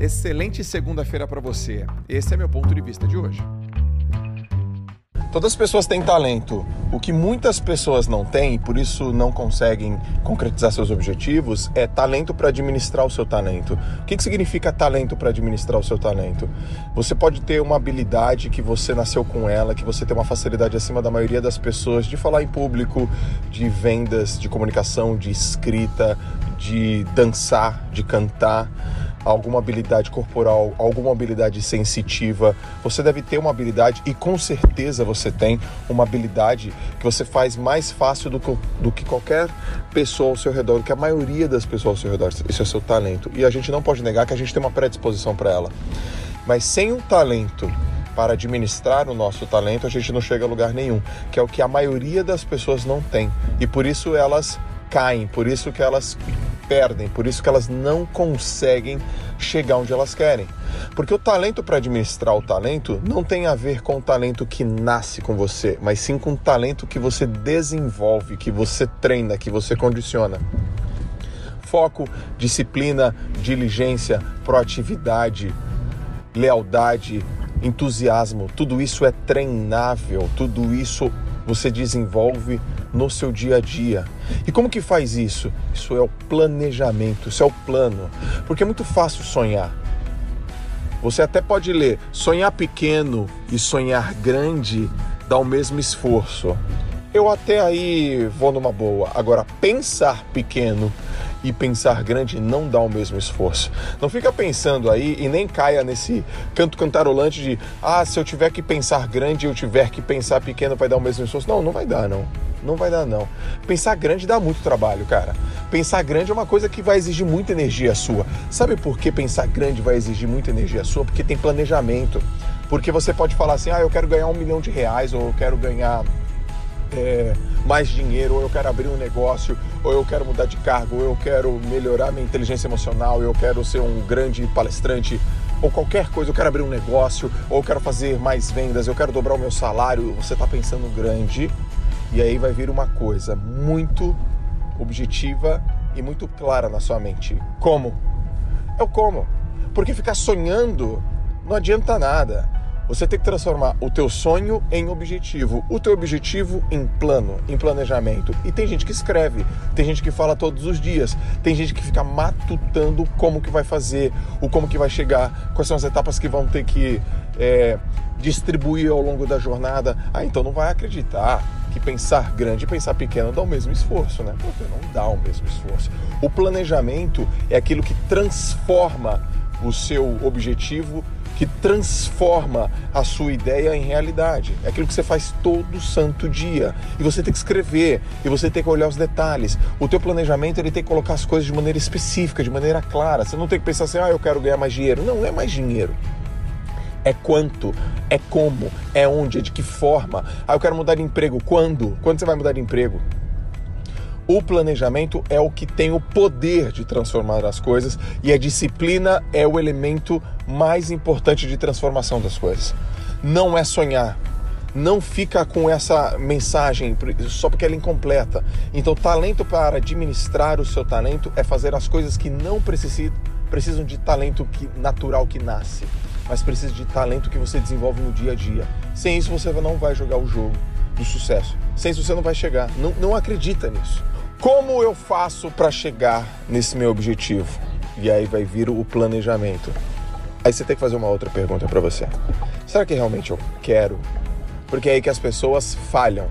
Excelente segunda-feira para você. Esse é meu ponto de vista de hoje. Todas as pessoas têm talento. O que muitas pessoas não têm, e por isso não conseguem concretizar seus objetivos, é talento para administrar o seu talento. O que, que significa talento para administrar o seu talento? Você pode ter uma habilidade que você nasceu com ela, que você tem uma facilidade acima da maioria das pessoas de falar em público, de vendas, de comunicação, de escrita, de dançar, de cantar alguma habilidade corporal, alguma habilidade sensitiva. Você deve ter uma habilidade e com certeza você tem uma habilidade que você faz mais fácil do que, do que qualquer pessoa ao seu redor, do que a maioria das pessoas ao seu redor. Esse é o seu talento. E a gente não pode negar que a gente tem uma predisposição para ela. Mas sem um talento para administrar o nosso talento, a gente não chega a lugar nenhum, que é o que a maioria das pessoas não tem. E por isso elas caem, por isso que elas perdem, por isso que elas não conseguem chegar onde elas querem. Porque o talento para administrar o talento não tem a ver com o talento que nasce com você, mas sim com o talento que você desenvolve, que você treina, que você condiciona. Foco, disciplina, diligência, proatividade, lealdade, entusiasmo, tudo isso é treinável, tudo isso você desenvolve no seu dia a dia. E como que faz isso? Isso é o planejamento, isso é o plano. Porque é muito fácil sonhar. Você até pode ler: sonhar pequeno e sonhar grande dá o mesmo esforço. Eu até aí vou numa boa. Agora, pensar pequeno e pensar grande não dá o mesmo esforço. Não fica pensando aí e nem caia nesse canto cantarolante de ah, se eu tiver que pensar grande eu tiver que pensar pequeno vai dar o mesmo esforço. Não, não vai dar não. Não vai dar não. Pensar grande dá muito trabalho, cara. Pensar grande é uma coisa que vai exigir muita energia sua. Sabe por que pensar grande vai exigir muita energia sua? Porque tem planejamento. Porque você pode falar assim, ah, eu quero ganhar um milhão de reais ou eu quero ganhar é, mais dinheiro, ou eu quero abrir um negócio, ou eu quero mudar de cargo, ou eu quero melhorar minha inteligência emocional, ou eu quero ser um grande palestrante, ou qualquer coisa, eu quero abrir um negócio, ou eu quero fazer mais vendas, eu quero dobrar o meu salário. Você está pensando grande e aí vai vir uma coisa muito objetiva e muito clara na sua mente. Como? É o como. Porque ficar sonhando não adianta nada. Você tem que transformar o teu sonho em objetivo, o teu objetivo em plano, em planejamento. E tem gente que escreve, tem gente que fala todos os dias, tem gente que fica matutando como que vai fazer, o como que vai chegar, quais são as etapas que vão ter que é, distribuir ao longo da jornada. Ah, então não vai acreditar que pensar grande e pensar pequeno dá o mesmo esforço, né? Porque não dá o mesmo esforço. O planejamento é aquilo que transforma o seu objetivo que transforma a sua ideia em realidade. É aquilo que você faz todo santo dia. E você tem que escrever, e você tem que olhar os detalhes. O teu planejamento ele tem que colocar as coisas de maneira específica, de maneira clara. Você não tem que pensar assim, ah, eu quero ganhar mais dinheiro. Não, não é mais dinheiro. É quanto, é como, é onde, é de que forma. Ah, eu quero mudar de emprego. Quando? Quando você vai mudar de emprego? O planejamento é o que tem o poder de transformar as coisas e a disciplina é o elemento mais importante de transformação das coisas. Não é sonhar. Não fica com essa mensagem só porque ela é incompleta. Então, talento para administrar o seu talento é fazer as coisas que não precisam, de talento que, natural que nasce, mas precisa de talento que você desenvolve no dia a dia. Sem isso, você não vai jogar o jogo do sucesso. Sem isso, você não vai chegar. Não, não acredita nisso. Como eu faço para chegar nesse meu objetivo? E aí vai vir o planejamento. Aí você tem que fazer uma outra pergunta para você. Será que realmente eu quero? Porque é aí que as pessoas falham.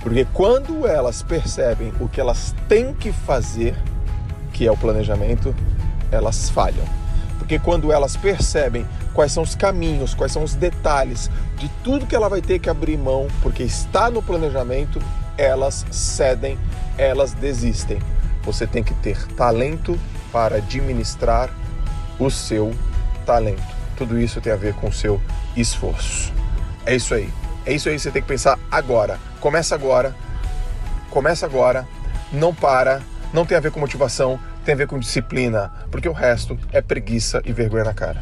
Porque quando elas percebem o que elas têm que fazer, que é o planejamento, elas falham. Porque quando elas percebem quais são os caminhos, quais são os detalhes de tudo que ela vai ter que abrir mão, porque está no planejamento, elas cedem elas desistem. Você tem que ter talento para administrar o seu talento. Tudo isso tem a ver com o seu esforço. É isso aí. É isso aí que você tem que pensar agora. Começa agora. Começa agora. Não para. Não tem a ver com motivação, tem a ver com disciplina, porque o resto é preguiça e vergonha na cara.